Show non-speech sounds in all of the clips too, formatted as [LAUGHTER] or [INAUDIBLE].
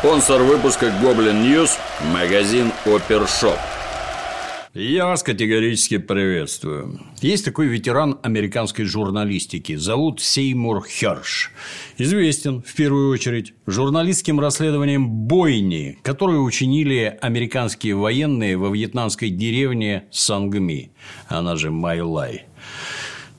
Спонсор выпуска Goblin News – магазин Опершоп. Я вас категорически приветствую. Есть такой ветеран американской журналистики, зовут Сеймур Херш. Известен, в первую очередь, журналистским расследованием бойни, которые учинили американские военные во вьетнамской деревне Сонгми, она же Майлай.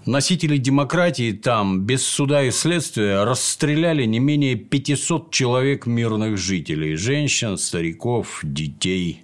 Носители демократии там без суда и следствия расстреляли не менее 500 человек мирных жителей – женщин, стариков, детей.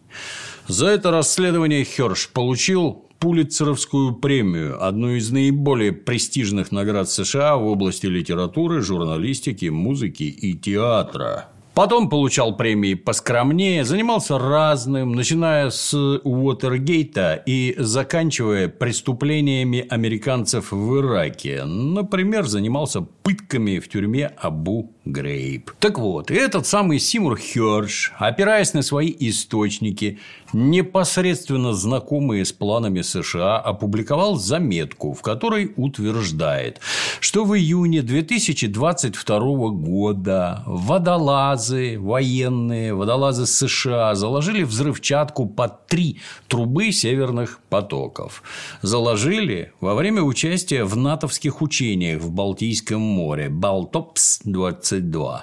За это расследование Херш получил Пулитцеровскую премию, одну из наиболее престижных наград США в области литературы, журналистики, музыки и театра. Потом получал премии поскромнее, занимался разным, начиная с Уотергейта и заканчивая преступлениями американцев в Ираке. Например, занимался пытками в тюрьме Абу Грейп. Так вот, этот самый Симур Хёрш, опираясь на свои источники, непосредственно знакомые с планами США, опубликовал заметку, в которой утверждает, что в июне 2022 года водолазы военные, водолазы США заложили взрывчатку под три трубы северных потоков. Заложили во время участия в натовских учениях в Балтийском море Балтопс-22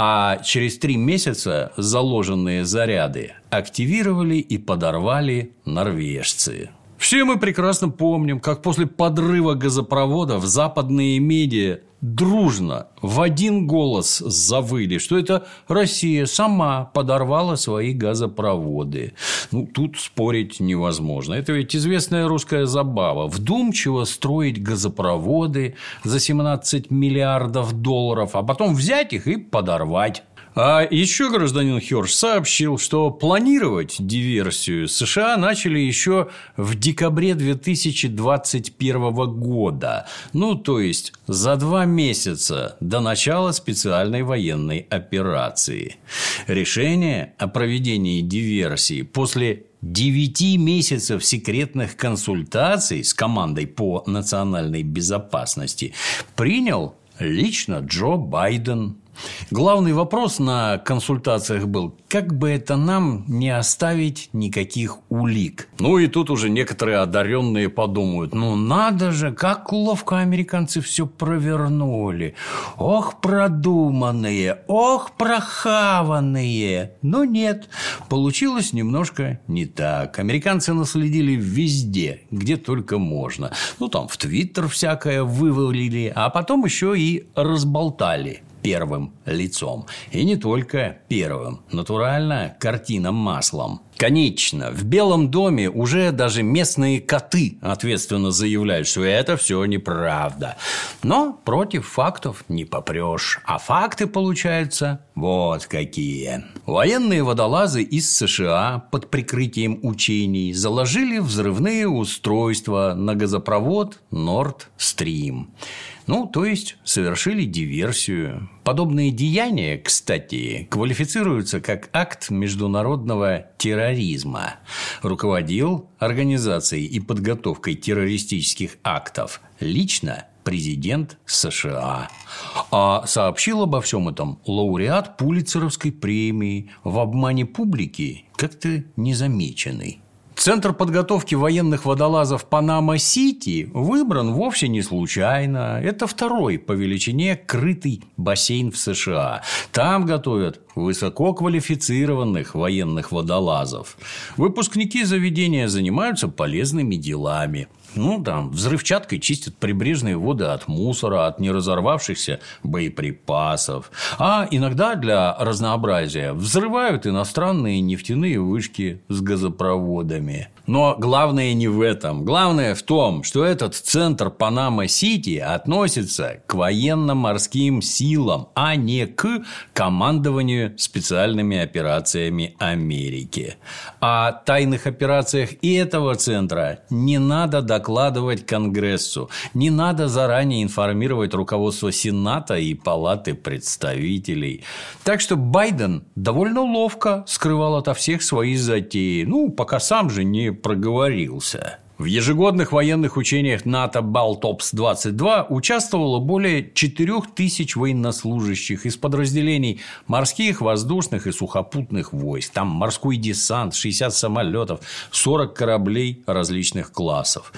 а через три месяца заложенные заряды активировали и подорвали норвежцы. Все мы прекрасно помним, как после подрыва газопровода в западные медиа дружно в один голос завыли, что это Россия сама подорвала свои газопроводы. Ну, тут спорить невозможно. Это ведь известная русская забава. Вдумчиво строить газопроводы за 17 миллиардов долларов, а потом взять их и подорвать. А еще гражданин Херш сообщил, что планировать диверсию США начали еще в декабре 2021 года. Ну, то есть, за два месяца до начала специальной военной операции. Решение о проведении диверсии после девяти месяцев секретных консультаций с командой по национальной безопасности принял лично Джо Байден. Главный вопрос на консультациях был, как бы это нам не оставить никаких улик. Ну и тут уже некоторые одаренные подумают, ну надо же, как ловко американцы все провернули. Ох, продуманные, ох, прохаванные. Но нет, получилось немножко не так. Американцы наследили везде, где только можно. Ну там в Твиттер всякое вывалили, а потом еще и разболтали первым лицом. И не только первым. Натурально картина маслом. Конечно, в Белом доме уже даже местные коты ответственно заявляют, что это все неправда. Но против фактов не попрешь. А факты, получаются, вот какие. Военные водолазы из США под прикрытием учений заложили взрывные устройства на газопровод Nord Stream. Ну, то есть, совершили диверсию. Подобные деяния, кстати, квалифицируются как акт международного терроризма. Руководил организацией и подготовкой террористических актов лично президент США. А сообщил обо всем этом лауреат Пулицеровской премии в обмане публики как-то незамеченный. Центр подготовки военных водолазов Панама-Сити выбран вовсе не случайно. Это второй по величине крытый бассейн в США. Там готовят высококвалифицированных военных водолазов. Выпускники заведения занимаются полезными делами. Ну, там, взрывчаткой чистят прибрежные воды от мусора, от неразорвавшихся боеприпасов. А иногда для разнообразия взрывают иностранные нефтяные вышки с газопроводами. Но главное не в этом. Главное в том, что этот центр Панама-Сити относится к военно-морским силам, а не к командованию специальными операциями Америки. О тайных операциях и этого центра не надо докладывать Конгрессу, не надо заранее информировать руководство Сената и Палаты представителей. Так что Байден довольно ловко скрывал ото всех свои затеи, ну, пока сам же не проговорился. В ежегодных военных учениях НАТО «Балтопс-22» участвовало более 4000 военнослужащих из подразделений морских, воздушных и сухопутных войск. Там морской десант, 60 самолетов, 40 кораблей различных классов.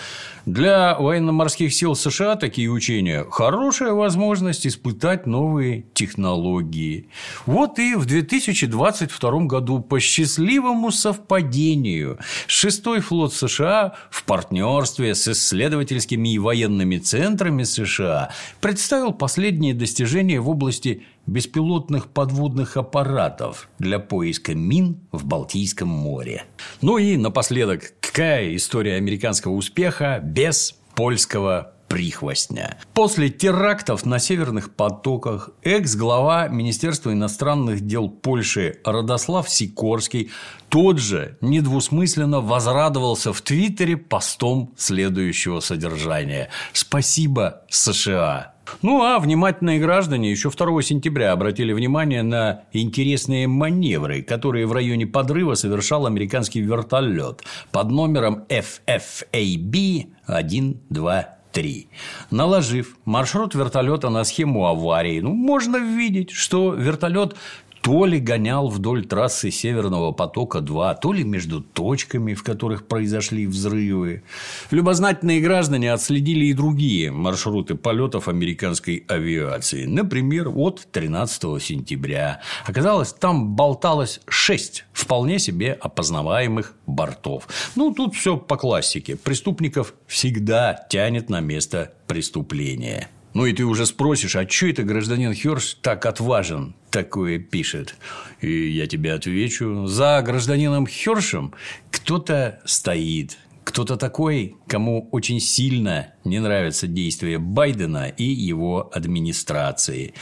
Для военно-морских сил США такие учения – хорошая возможность испытать новые технологии. Вот и в 2022 году по счастливому совпадению шестой флот США в партнерстве с исследовательскими и военными центрами США представил последние достижения в области беспилотных подводных аппаратов для поиска мин в Балтийском море. Ну и напоследок, какая история американского успеха без польского прихвостня. После терактов на северных потоках экс-глава Министерства иностранных дел Польши Радослав Сикорский тот же недвусмысленно возрадовался в Твиттере постом следующего содержания. «Спасибо, США!» Ну, а внимательные граждане еще 2 сентября обратили внимание на интересные маневры, которые в районе подрыва совершал американский вертолет под номером FFAB 123. 3. Наложив маршрут вертолета на схему аварии, ну, можно видеть, что вертолет то ли гонял вдоль трассы Северного потока-2, то ли между точками, в которых произошли взрывы. Любознательные граждане отследили и другие маршруты полетов американской авиации. Например, от 13 сентября. Оказалось, там болталось 6 вполне себе опознаваемых бортов. Ну, тут все по классике. Преступников всегда тянет на место преступления. Ну и ты уже спросишь, а что это гражданин Херш так отважен, такое пишет? И я тебе отвечу, за гражданином Хершем кто-то стоит, кто-то такой, кому очень сильно не нравятся действия Байдена и его администрации.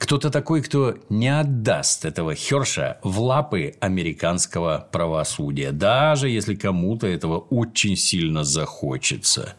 Кто-то такой, кто не отдаст этого Херша в лапы американского правосудия, даже если кому-то этого очень сильно захочется.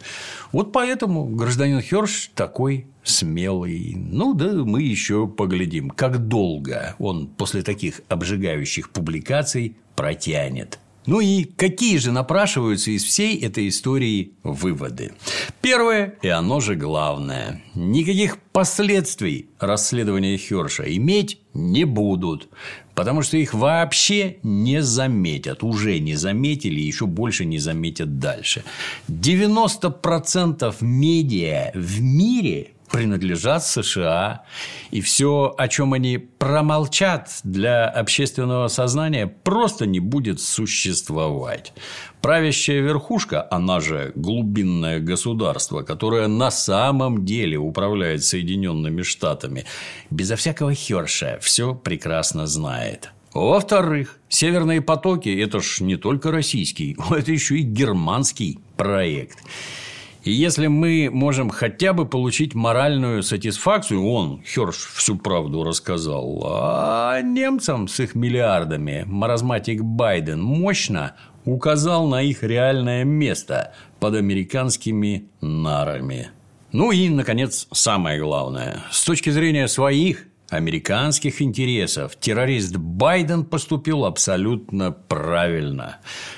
Вот поэтому гражданин Херш такой смелый. Ну да, мы еще поглядим, как долго он после таких обжигающих публикаций протянет. Ну и какие же напрашиваются из всей этой истории выводы? Первое, и оно же главное. Никаких последствий расследования Херша иметь не будут, потому что их вообще не заметят, уже не заметили еще больше не заметят дальше. 90% медиа в мире принадлежат США, и все, о чем они промолчат для общественного сознания, просто не будет существовать. Правящая верхушка, она же глубинное государство, которое на самом деле управляет Соединенными Штатами, безо всякого херша все прекрасно знает. Во-вторых, северные потоки – это ж не только российский, [LAUGHS] это еще и германский проект. И если мы можем хотя бы получить моральную сатисфакцию, он, Херш, всю правду рассказал, а немцам с их миллиардами маразматик Байден мощно указал на их реальное место под американскими нарами. Ну и, наконец, самое главное. С точки зрения своих американских интересов террорист Байден поступил абсолютно правильно.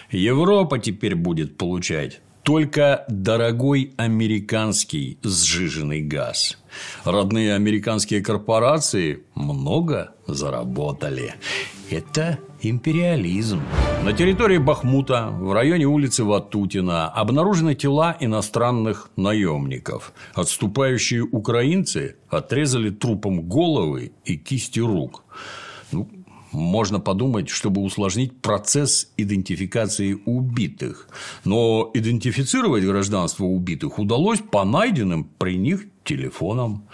Европа теперь будет получать только дорогой американский сжиженный газ. Родные американские корпорации много заработали. Это империализм. На территории Бахмута, в районе улицы Ватутина, обнаружены тела иностранных наемников. Отступающие украинцы отрезали трупом головы и кисти рук. Ну, можно подумать, чтобы усложнить процесс идентификации убитых. Но идентифицировать гражданство убитых удалось по найденным при них телефонам.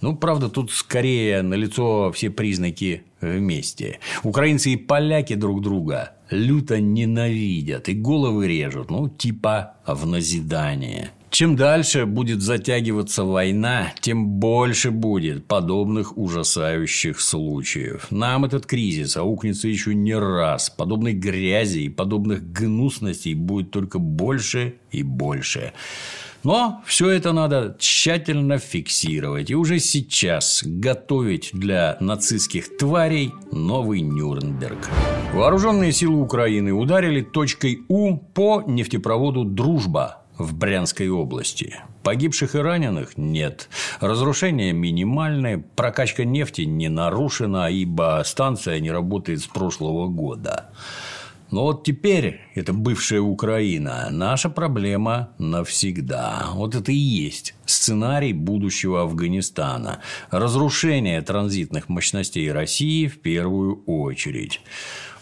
Ну, правда, тут скорее налицо все признаки вместе. Украинцы и поляки друг друга люто ненавидят и головы режут, ну, типа в назидание. Чем дальше будет затягиваться война, тем больше будет подобных ужасающих случаев. Нам этот кризис аукнется еще не раз. Подобной грязи и подобных гнусностей будет только больше и больше. Но все это надо тщательно фиксировать и уже сейчас готовить для нацистских тварей новый Нюрнберг. Вооруженные силы Украины ударили точкой У по нефтепроводу «Дружба» в Брянской области. Погибших и раненых нет. Разрушения минимальные, прокачка нефти не нарушена, ибо станция не работает с прошлого года. Но вот теперь это бывшая Украина, наша проблема навсегда. Вот это и есть сценарий будущего Афганистана. Разрушение транзитных мощностей России в первую очередь.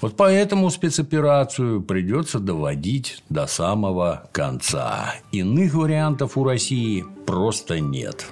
Вот поэтому спецоперацию придется доводить до самого конца. Иных вариантов у России просто нет.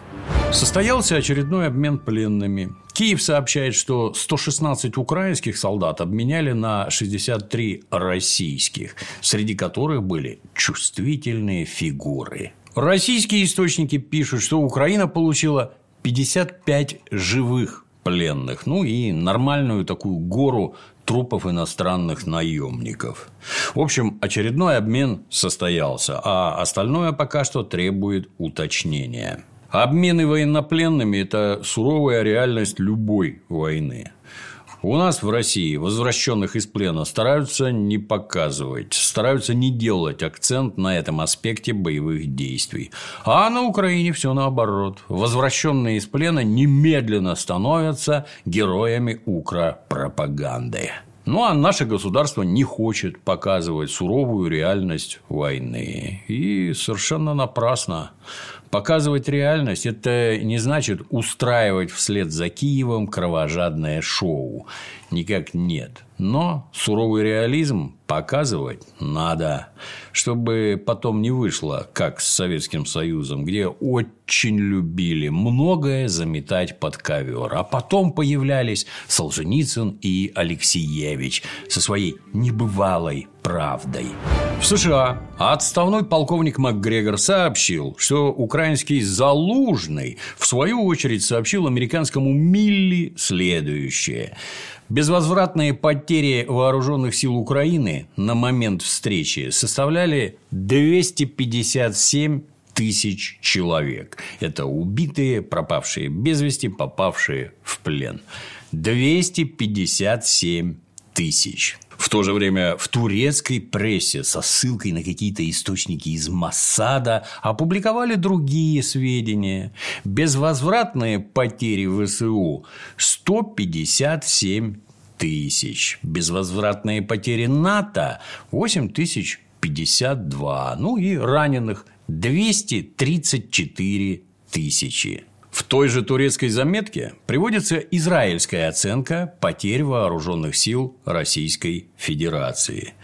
Состоялся очередной обмен пленными. Киев сообщает, что 116 украинских солдат обменяли на 63 российских, среди которых были чувствительные фигуры. Российские источники пишут, что Украина получила 55 живых пленных, ну и нормальную такую гору трупов иностранных наемников. В общем, очередной обмен состоялся, а остальное пока что требует уточнения. Обмены военнопленными – это суровая реальность любой войны. У нас в России возвращенных из плена стараются не показывать, стараются не делать акцент на этом аспекте боевых действий. А на Украине все наоборот. Возвращенные из плена немедленно становятся героями укропропаганды. Ну, а наше государство не хочет показывать суровую реальность войны. И совершенно напрасно. Показывать реальность – это не значит устраивать вслед за Киевом кровожадное шоу. Никак нет. Но суровый реализм показывать надо, чтобы потом не вышло, как с Советским Союзом, где очень любили многое заметать под ковер. А потом появлялись Солженицын и Алексеевич со своей небывалой правдой. В США отставной полковник МакГрегор сообщил, что украинский Залужный в свою очередь сообщил американскому Милли следующее. Безвозвратные потери вооруженных сил Украины на момент встречи составляли 257 тысяч человек. Это убитые, пропавшие без вести, попавшие в плен. 257 тысяч. В то же время в турецкой прессе со ссылкой на какие-то источники из Массада опубликовали другие сведения. Безвозвратные потери ВСУ – 157 тысяч. Безвозвратные потери НАТО – 8 тысяч 52. Ну и раненых – 234 тысячи. В той же турецкой заметке приводится израильская оценка потерь вооруженных сил Российской Федерации.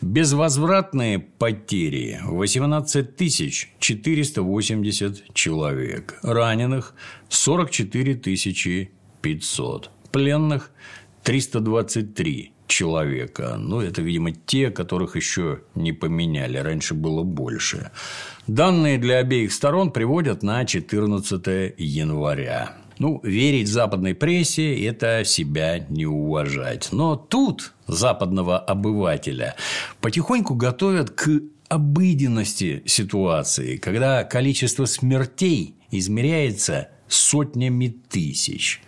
Безвозвратные потери – 18 480 человек, раненых – 44 500, пленных – 323 человека. Ну, это, видимо, те, которых еще не поменяли. Раньше было больше. Данные для обеих сторон приводят на 14 января. Ну, верить западной прессе – это себя не уважать. Но тут западного обывателя потихоньку готовят к обыденности ситуации, когда количество смертей измеряется сотнями тысяч.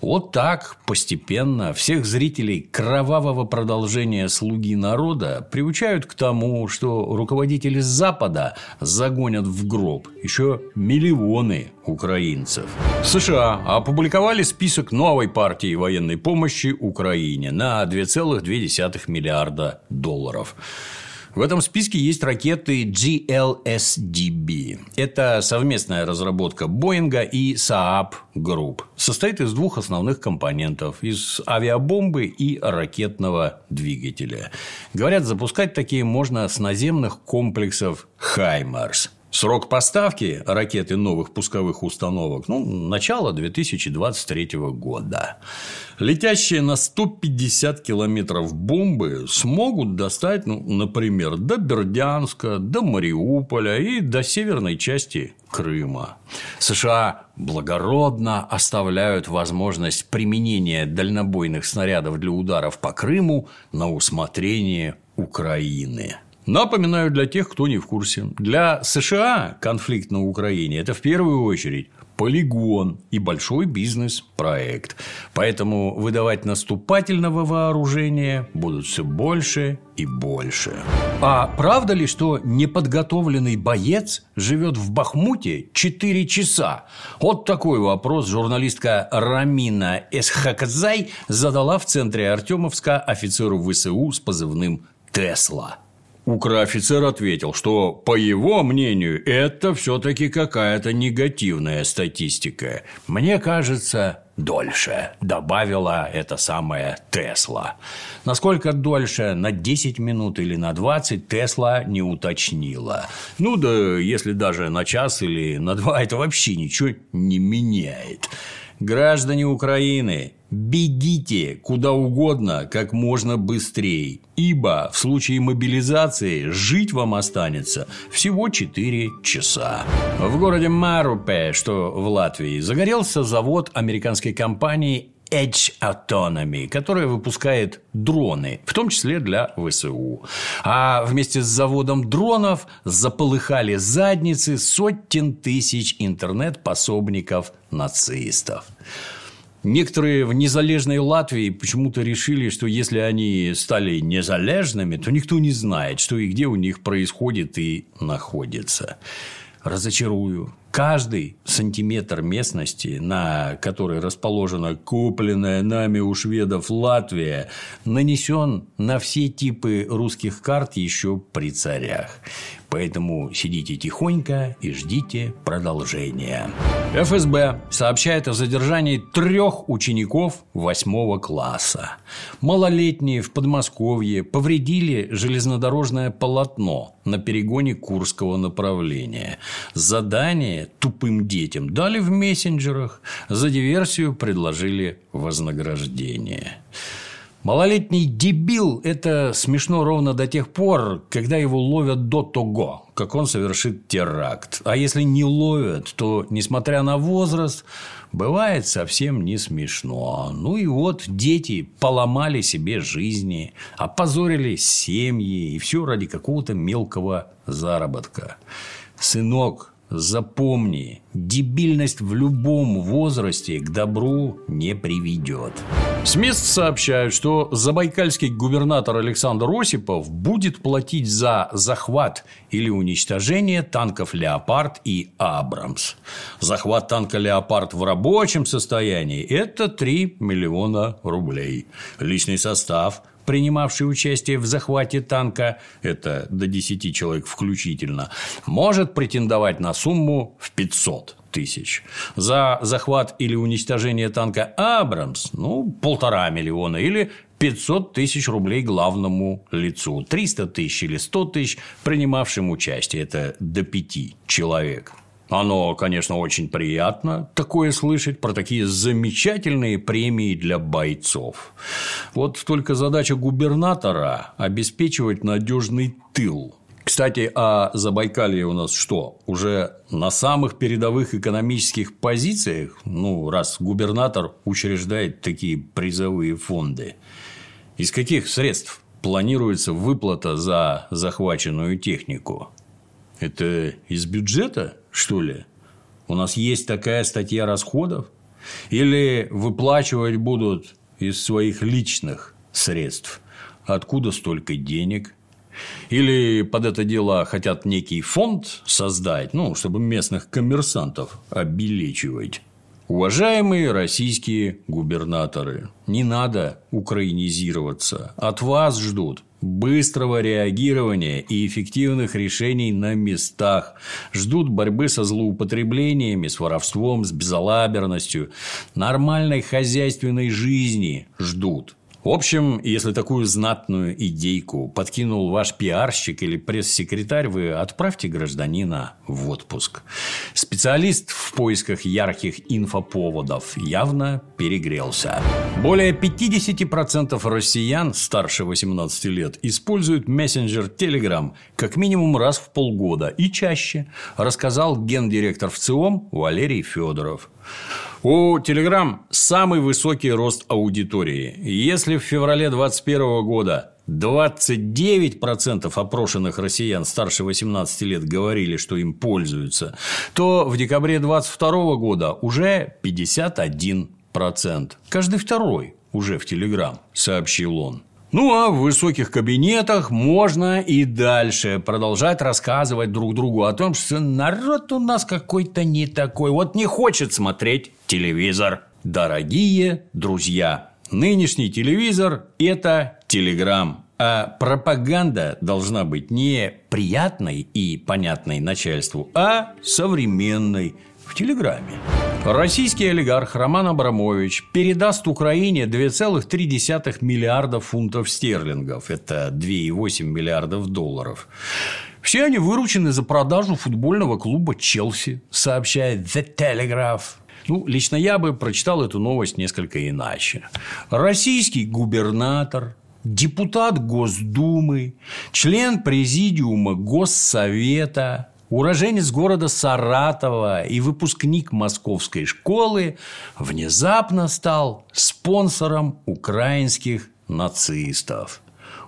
Вот так постепенно всех зрителей кровавого продолжения «Слуги народа» приучают к тому, что руководители Запада загонят в гроб еще миллионы украинцев. США опубликовали список новой партии военной помощи Украине на 2,2 миллиарда долларов. В этом списке есть ракеты GLSDB. Это совместная разработка Боинга и Saab Group. Состоит из двух основных компонентов – из авиабомбы и ракетного двигателя. Говорят, запускать такие можно с наземных комплексов «Хаймарс». Срок поставки ракеты новых пусковых установок ну, начало 2023 года. Летящие на 150 километров бомбы смогут достать, ну, например, до Бердянска, до Мариуполя и до северной части Крыма. США благородно оставляют возможность применения дальнобойных снарядов для ударов по Крыму на усмотрение Украины. Напоминаю для тех, кто не в курсе. Для США конфликт на Украине – это в первую очередь полигон и большой бизнес-проект. Поэтому выдавать наступательного вооружения будут все больше и больше. А правда ли, что неподготовленный боец живет в Бахмуте 4 часа? Вот такой вопрос журналистка Рамина Эсхакзай задала в центре Артемовска офицеру ВСУ с позывным «Тесла». Укроофицер ответил, что, по его мнению, это все-таки какая-то негативная статистика. Мне кажется, дольше, добавила эта самая Тесла. Насколько дольше, на 10 минут или на 20, Тесла не уточнила. Ну да, если даже на час или на два, это вообще ничего не меняет. Граждане Украины, бегите куда угодно как можно быстрее, ибо в случае мобилизации жить вам останется всего 4 часа. В городе Марупе, что в Латвии, загорелся завод американской компании Edge Autonomy, которая выпускает дроны, в том числе для ВСУ. А вместе с заводом дронов заполыхали задницы сотен тысяч интернет-пособников нацистов. Некоторые в незалежной Латвии почему-то решили, что если они стали незалежными, то никто не знает, что и где у них происходит и находится. Разочарую. Каждый сантиметр местности, на которой расположена купленная нами у шведов Латвия, нанесен на все типы русских карт еще при царях. Поэтому сидите тихонько и ждите продолжения. ФСБ сообщает о задержании трех учеников восьмого класса. Малолетние в Подмосковье повредили железнодорожное полотно на перегоне Курского направления. Задание тупым детям дали в мессенджерах, за диверсию предложили вознаграждение. Малолетний дебил – это смешно ровно до тех пор, когда его ловят до того, как он совершит теракт. А если не ловят, то, несмотря на возраст, бывает совсем не смешно. Ну и вот дети поломали себе жизни, опозорили семьи, и все ради какого-то мелкого заработка. Сынок, Запомни, дебильность в любом возрасте к добру не приведет. С сообщают, что забайкальский губернатор Александр Осипов будет платить за захват или уничтожение танков «Леопард» и «Абрамс». Захват танка «Леопард» в рабочем состоянии – это 3 миллиона рублей. Личный состав принимавший участие в захвате танка, это до 10 человек включительно, может претендовать на сумму в 500 тысяч. За захват или уничтожение танка «Абрамс» – ну, полтора миллиона или 500 тысяч рублей главному лицу, 300 тысяч или 100 тысяч принимавшим участие, это до пяти человек. Оно, конечно, очень приятно такое слышать про такие замечательные премии для бойцов. Вот только задача губернатора – обеспечивать надежный тыл. Кстати, а Забайкалье у нас что? Уже на самых передовых экономических позициях? Ну, раз губернатор учреждает такие призовые фонды. Из каких средств планируется выплата за захваченную технику? Это из бюджета, что ли? У нас есть такая статья расходов? Или выплачивать будут из своих личных средств? Откуда столько денег? Или под это дело хотят некий фонд создать, ну, чтобы местных коммерсантов обелечивать? Уважаемые российские губернаторы, не надо украинизироваться. От вас ждут быстрого реагирования и эффективных решений на местах. Ждут борьбы со злоупотреблениями, с воровством, с безалаберностью. Нормальной хозяйственной жизни ждут. В общем, если такую знатную идейку подкинул ваш пиарщик или пресс-секретарь, вы отправьте гражданина в отпуск. Специалист в поисках ярких инфоповодов явно перегрелся. Более 50% россиян старше 18 лет используют мессенджер Telegram как минимум раз в полгода и чаще, рассказал гендиректор ВЦИОМ Валерий Федоров. У Telegram самый высокий рост аудитории. Если в феврале 2021 года 29% опрошенных россиян старше 18 лет говорили, что им пользуются, то в декабре 2022 года уже 51%. Каждый второй уже в Телеграм, сообщил он. Ну, а в высоких кабинетах можно и дальше продолжать рассказывать друг другу о том, что народ у нас какой-то не такой, вот не хочет смотреть телевизор. Дорогие друзья, нынешний телевизор – это телеграм. А пропаганда должна быть не приятной и понятной начальству, а современной в Телеграме. Российский олигарх Роман Абрамович передаст Украине 2,3 миллиарда фунтов стерлингов. Это 2,8 миллиардов долларов. Все они выручены за продажу футбольного клуба «Челси», сообщает The Telegraph. Ну, лично я бы прочитал эту новость несколько иначе. Российский губернатор, депутат Госдумы, член президиума Госсовета, уроженец города Саратова и выпускник московской школы, внезапно стал спонсором украинских нацистов.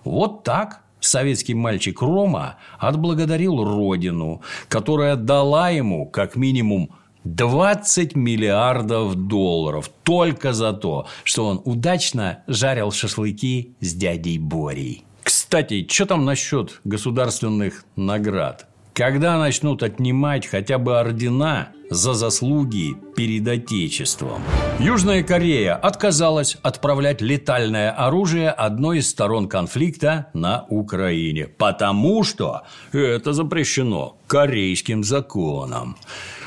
Вот так советский мальчик Рома отблагодарил родину, которая дала ему как минимум 20 миллиардов долларов только за то, что он удачно жарил шашлыки с дядей Борей. Кстати, что там насчет государственных наград? Когда начнут отнимать хотя бы ордена за заслуги перед Отечеством? Южная Корея отказалась отправлять летальное оружие одной из сторон конфликта на Украине, потому что это запрещено корейским законом.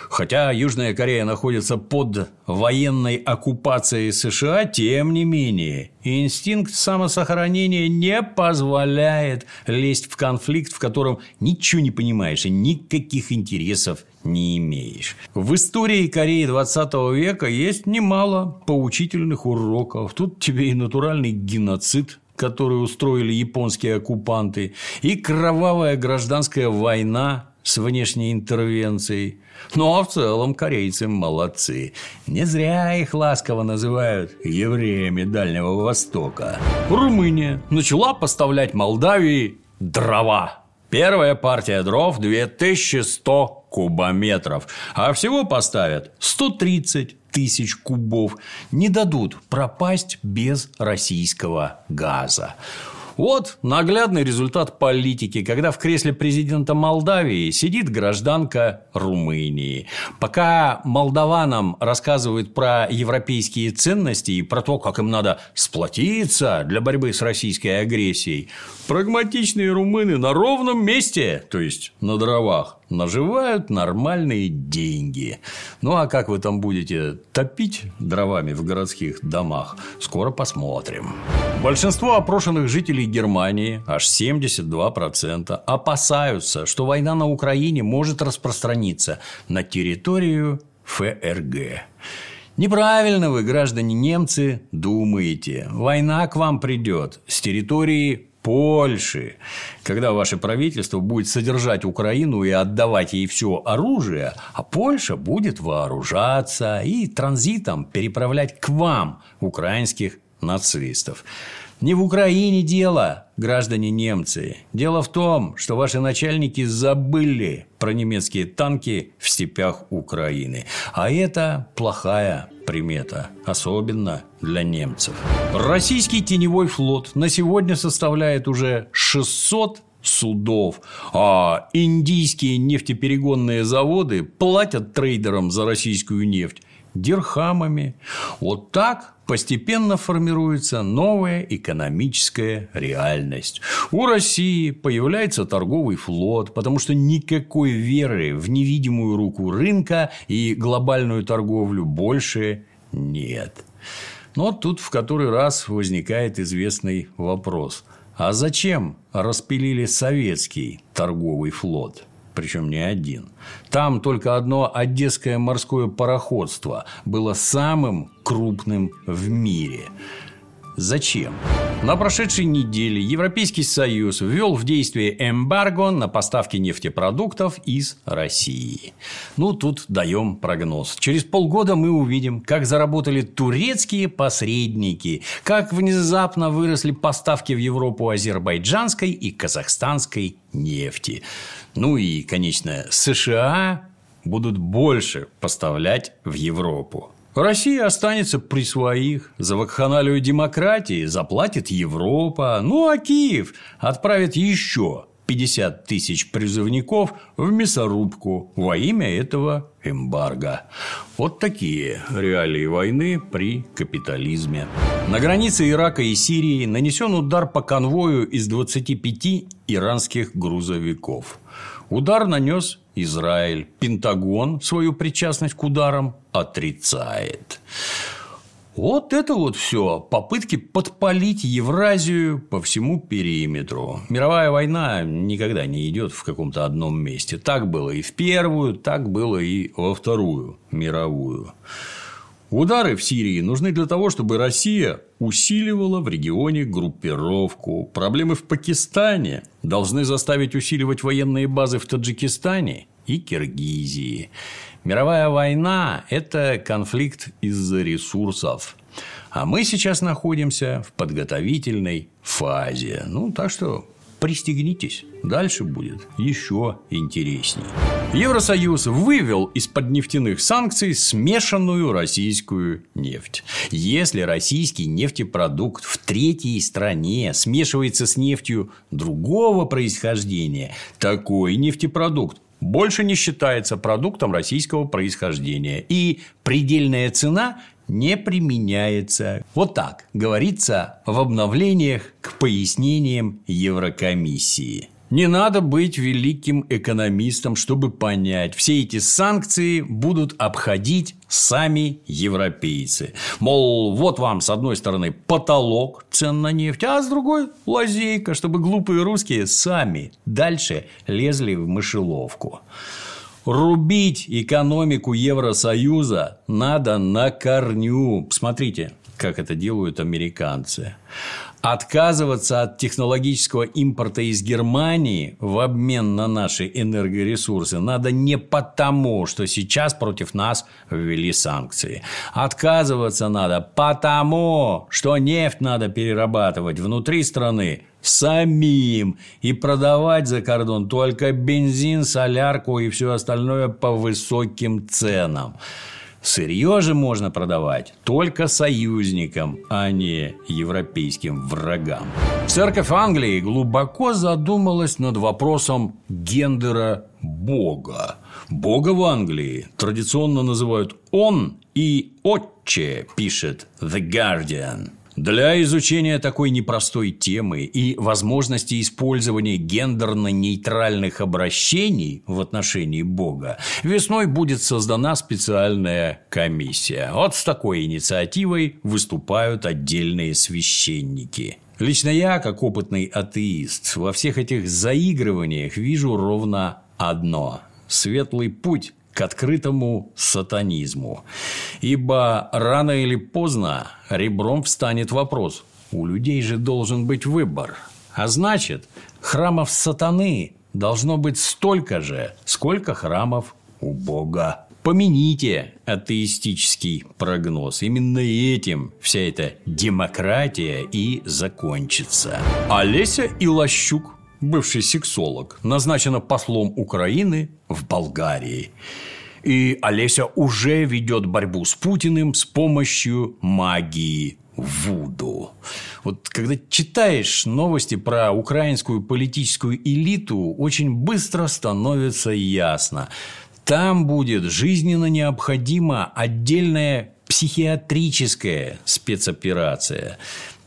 Хотя Южная Корея находится под военной оккупацией США, тем не менее, инстинкт самосохранения не позволяет лезть в конфликт, в котором ничего не понимаешь и никаких интересов не имеешь. В истории Кореи 20 века есть немало поучительных уроков. Тут тебе и натуральный геноцид который устроили японские оккупанты, и кровавая гражданская война с внешней интервенцией. Ну, а в целом корейцы молодцы. Не зря их ласково называют евреями Дальнего Востока. Румыния начала поставлять Молдавии дрова. Первая партия дров 2100 кубометров, а всего поставят 130 тысяч кубов. Не дадут пропасть без российского газа. Вот наглядный результат политики, когда в кресле президента Молдавии сидит гражданка Румынии. Пока молдаванам рассказывают про европейские ценности и про то, как им надо сплотиться для борьбы с российской агрессией, прагматичные румыны на ровном месте, то есть на дровах, наживают нормальные деньги. Ну а как вы там будете топить дровами в городских домах, скоро посмотрим. Большинство опрошенных жителей Германии, аж 72%, опасаются, что война на Украине может распространиться на территорию ФРГ. Неправильно вы, граждане немцы, думаете. Война к вам придет с территории Польши, когда ваше правительство будет содержать Украину и отдавать ей все оружие, а Польша будет вооружаться и транзитом переправлять к вам украинских нацистов. Не в Украине дело, граждане немцы. Дело в том, что ваши начальники забыли про немецкие танки в степях Украины. А это плохая примета, особенно для немцев. Российский теневой флот на сегодня составляет уже 600 судов, а индийские нефтеперегонные заводы платят трейдерам за российскую нефть дирхамами. Вот так постепенно формируется новая экономическая реальность. У России появляется торговый флот, потому что никакой веры в невидимую руку рынка и глобальную торговлю больше нет. Но тут в который раз возникает известный вопрос. А зачем распилили советский торговый флот? Причем не один. Там только одно одесское морское пароходство было самым крупным в мире. Зачем? На прошедшей неделе Европейский Союз ввел в действие эмбарго на поставки нефтепродуктов из России. Ну, тут даем прогноз. Через полгода мы увидим, как заработали турецкие посредники, как внезапно выросли поставки в Европу азербайджанской и казахстанской нефти. Ну и, конечно, США будут больше поставлять в Европу. Россия останется при своих. За вакханалию демократии заплатит Европа. Ну, а Киев отправит еще 50 тысяч призывников в мясорубку во имя этого эмбарго. Вот такие реалии войны при капитализме. На границе Ирака и Сирии нанесен удар по конвою из 25 иранских грузовиков. Удар нанес Израиль. Пентагон свою причастность к ударам отрицает. Вот это вот все попытки подпалить Евразию по всему периметру. Мировая война никогда не идет в каком-то одном месте. Так было и в первую, так было и во вторую мировую. Удары в Сирии нужны для того, чтобы Россия усиливала в регионе группировку. Проблемы в Пакистане должны заставить усиливать военные базы в Таджикистане и Киргизии. Мировая война – это конфликт из-за ресурсов. А мы сейчас находимся в подготовительной фазе. Ну, так что пристегнитесь, дальше будет еще интересней. Евросоюз вывел из-под нефтяных санкций смешанную российскую нефть. Если российский нефтепродукт в третьей стране смешивается с нефтью другого происхождения, такой нефтепродукт больше не считается продуктом российского происхождения. И предельная цена не применяется. Вот так говорится в обновлениях к пояснениям Еврокомиссии. Не надо быть великим экономистом, чтобы понять, все эти санкции будут обходить сами европейцы. Мол, вот вам с одной стороны потолок цен на нефть, а с другой лазейка, чтобы глупые русские сами дальше лезли в мышеловку. Рубить экономику Евросоюза надо на корню. Смотрите, как это делают американцы. Отказываться от технологического импорта из Германии в обмен на наши энергоресурсы надо не потому, что сейчас против нас ввели санкции. Отказываться надо потому, что нефть надо перерабатывать внутри страны самим и продавать за кордон только бензин, солярку и все остальное по высоким ценам. Сырье же можно продавать только союзникам, а не европейским врагам. Церковь Англии глубоко задумалась над вопросом гендера Бога. Бога в Англии традиционно называют «он» и «отче», пишет The Guardian. Для изучения такой непростой темы и возможности использования гендерно-нейтральных обращений в отношении Бога весной будет создана специальная комиссия. Вот с такой инициативой выступают отдельные священники. Лично я, как опытный атеист, во всех этих заигрываниях вижу ровно одно – светлый путь к открытому сатанизму. Ибо рано или поздно ребром встанет вопрос. У людей же должен быть выбор. А значит, храмов сатаны должно быть столько же, сколько храмов у Бога. Помяните атеистический прогноз. Именно этим вся эта демократия и закончится. Олеся Илощук бывший сексолог, назначена послом Украины в Болгарии. И Олеся уже ведет борьбу с Путиным с помощью магии Вуду. Вот когда читаешь новости про украинскую политическую элиту, очень быстро становится ясно. Там будет жизненно необходима отдельная психиатрическая спецоперация.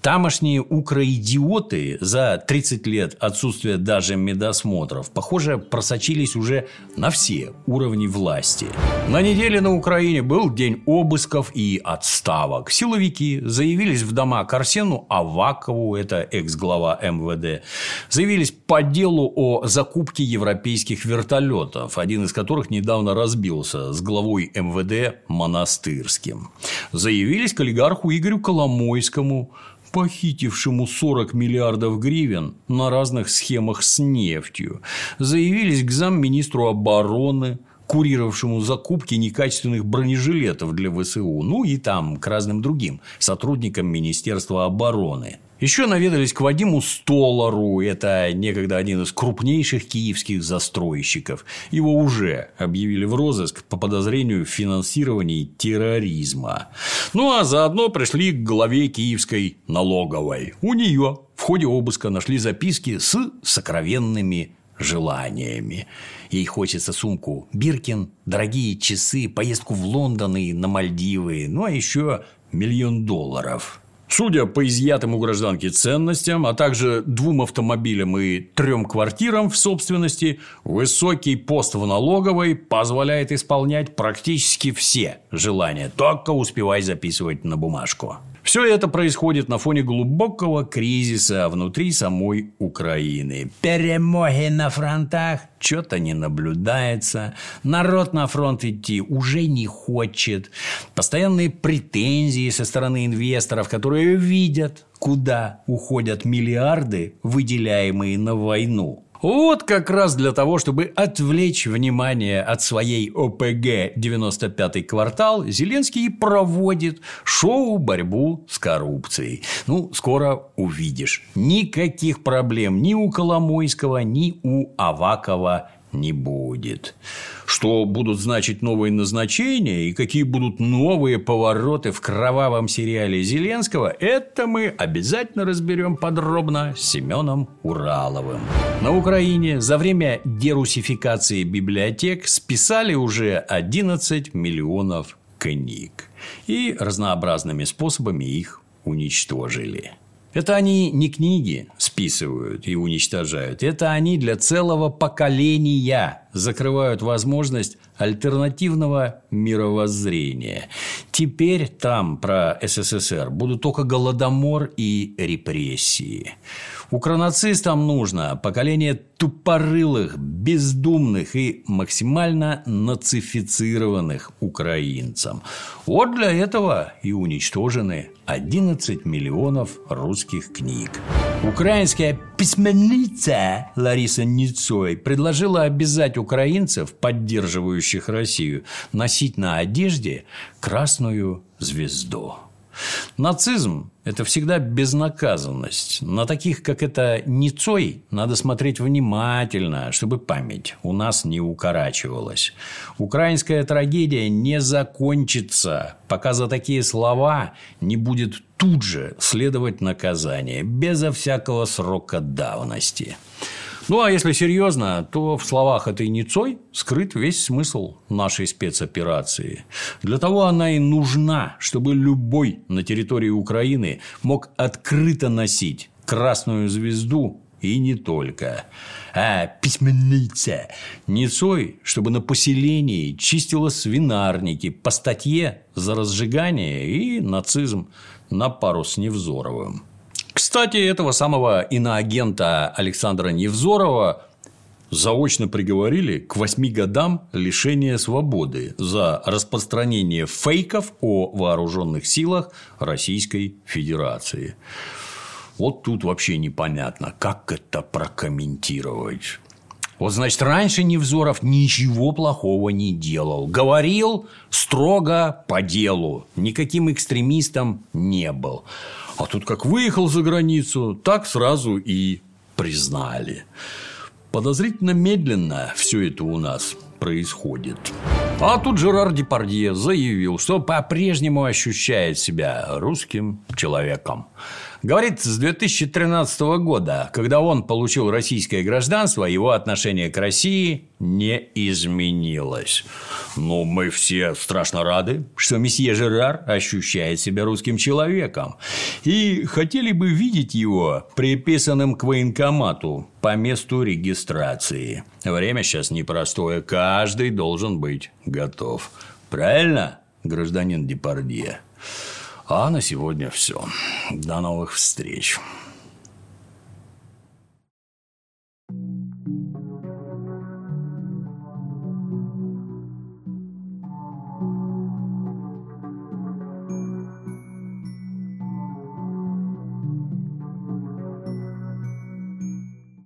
Тамошние укроидиоты за 30 лет отсутствия даже медосмотров, похоже, просочились уже на все уровни власти. На неделе на Украине был день обысков и отставок. Силовики заявились в дома к Арсену Авакову, это экс-глава МВД, заявились по делу о закупке европейских вертолетов, один из которых недавно разбился с главой МВД Монастырским. Заявились к олигарху Игорю Коломойскому, похитившему 40 миллиардов гривен на разных схемах с нефтью, заявились к замминистру обороны, курировавшему закупки некачественных бронежилетов для ВСУ, ну и там к разным другим сотрудникам Министерства обороны. Еще наведались к Вадиму Столару, это некогда один из крупнейших киевских застройщиков. Его уже объявили в розыск по подозрению в финансировании терроризма. Ну а заодно пришли к главе киевской налоговой. У нее в ходе обыска нашли записки с сокровенными желаниями. Ей хочется сумку Биркин, дорогие часы, поездку в Лондон и на Мальдивы, ну а еще миллион долларов. Судя по изъятым у гражданки ценностям, а также двум автомобилям и трем квартирам в собственности, высокий пост в налоговой позволяет исполнять практически все желания, только успевай записывать на бумажку. Все это происходит на фоне глубокого кризиса внутри самой Украины. Перемоги на фронтах что-то не наблюдается, народ на фронт идти уже не хочет, постоянные претензии со стороны инвесторов, которые видят, куда уходят миллиарды, выделяемые на войну. Вот как раз для того, чтобы отвлечь внимание от своей ОПГ 95-й квартал, Зеленский проводит шоу «Борьбу с коррупцией». Ну, скоро увидишь. Никаких проблем ни у Коломойского, ни у Авакова не будет. Что будут значить новые назначения и какие будут новые повороты в кровавом сериале Зеленского, это мы обязательно разберем подробно с Семеном Ураловым. На Украине за время дерусификации библиотек списали уже 11 миллионов книг и разнообразными способами их уничтожили. Это они не книги списывают и уничтожают. Это они для целого поколения закрывают возможность альтернативного мировоззрения. Теперь там про СССР будут только голодомор и репрессии. Укронацистам нужно поколение тупорылых, бездумных и максимально нацифицированных украинцам. Вот для этого и уничтожены 11 миллионов русских книг. Украинская письменница Лариса Ницой предложила обязать украинцев, поддерживающих Россию, носить на одежде красную звезду. Нацизм – это всегда безнаказанность. На таких, как это Ницой, надо смотреть внимательно, чтобы память у нас не укорачивалась. Украинская трагедия не закончится, пока за такие слова не будет тут же следовать наказание, безо всякого срока давности. Ну, а если серьезно, то в словах этой Ницой скрыт весь смысл нашей спецоперации. Для того она и нужна, чтобы любой на территории Украины мог открыто носить красную звезду и не только. А письменница Ницой, чтобы на поселении чистила свинарники по статье за разжигание и нацизм на пару с Невзоровым. Кстати, этого самого иноагента Александра Невзорова заочно приговорили к восьми годам лишения свободы за распространение фейков о вооруженных силах Российской Федерации. Вот тут вообще непонятно, как это прокомментировать. Вот, значит, раньше Невзоров ничего плохого не делал. Говорил строго по делу. Никаким экстремистом не был. А тут как выехал за границу, так сразу и признали. Подозрительно медленно все это у нас происходит. А тут Жерар Депардье заявил, что по-прежнему ощущает себя русским человеком. Говорит, с 2013 года, когда он получил российское гражданство, его отношение к России не изменилось. Но мы все страшно рады, что месье Жерар ощущает себя русским человеком. И хотели бы видеть его приписанным к военкомату по месту регистрации. Время сейчас непростое, каждый должен быть готов. Правильно, гражданин Депардье? А на сегодня все. До новых встреч.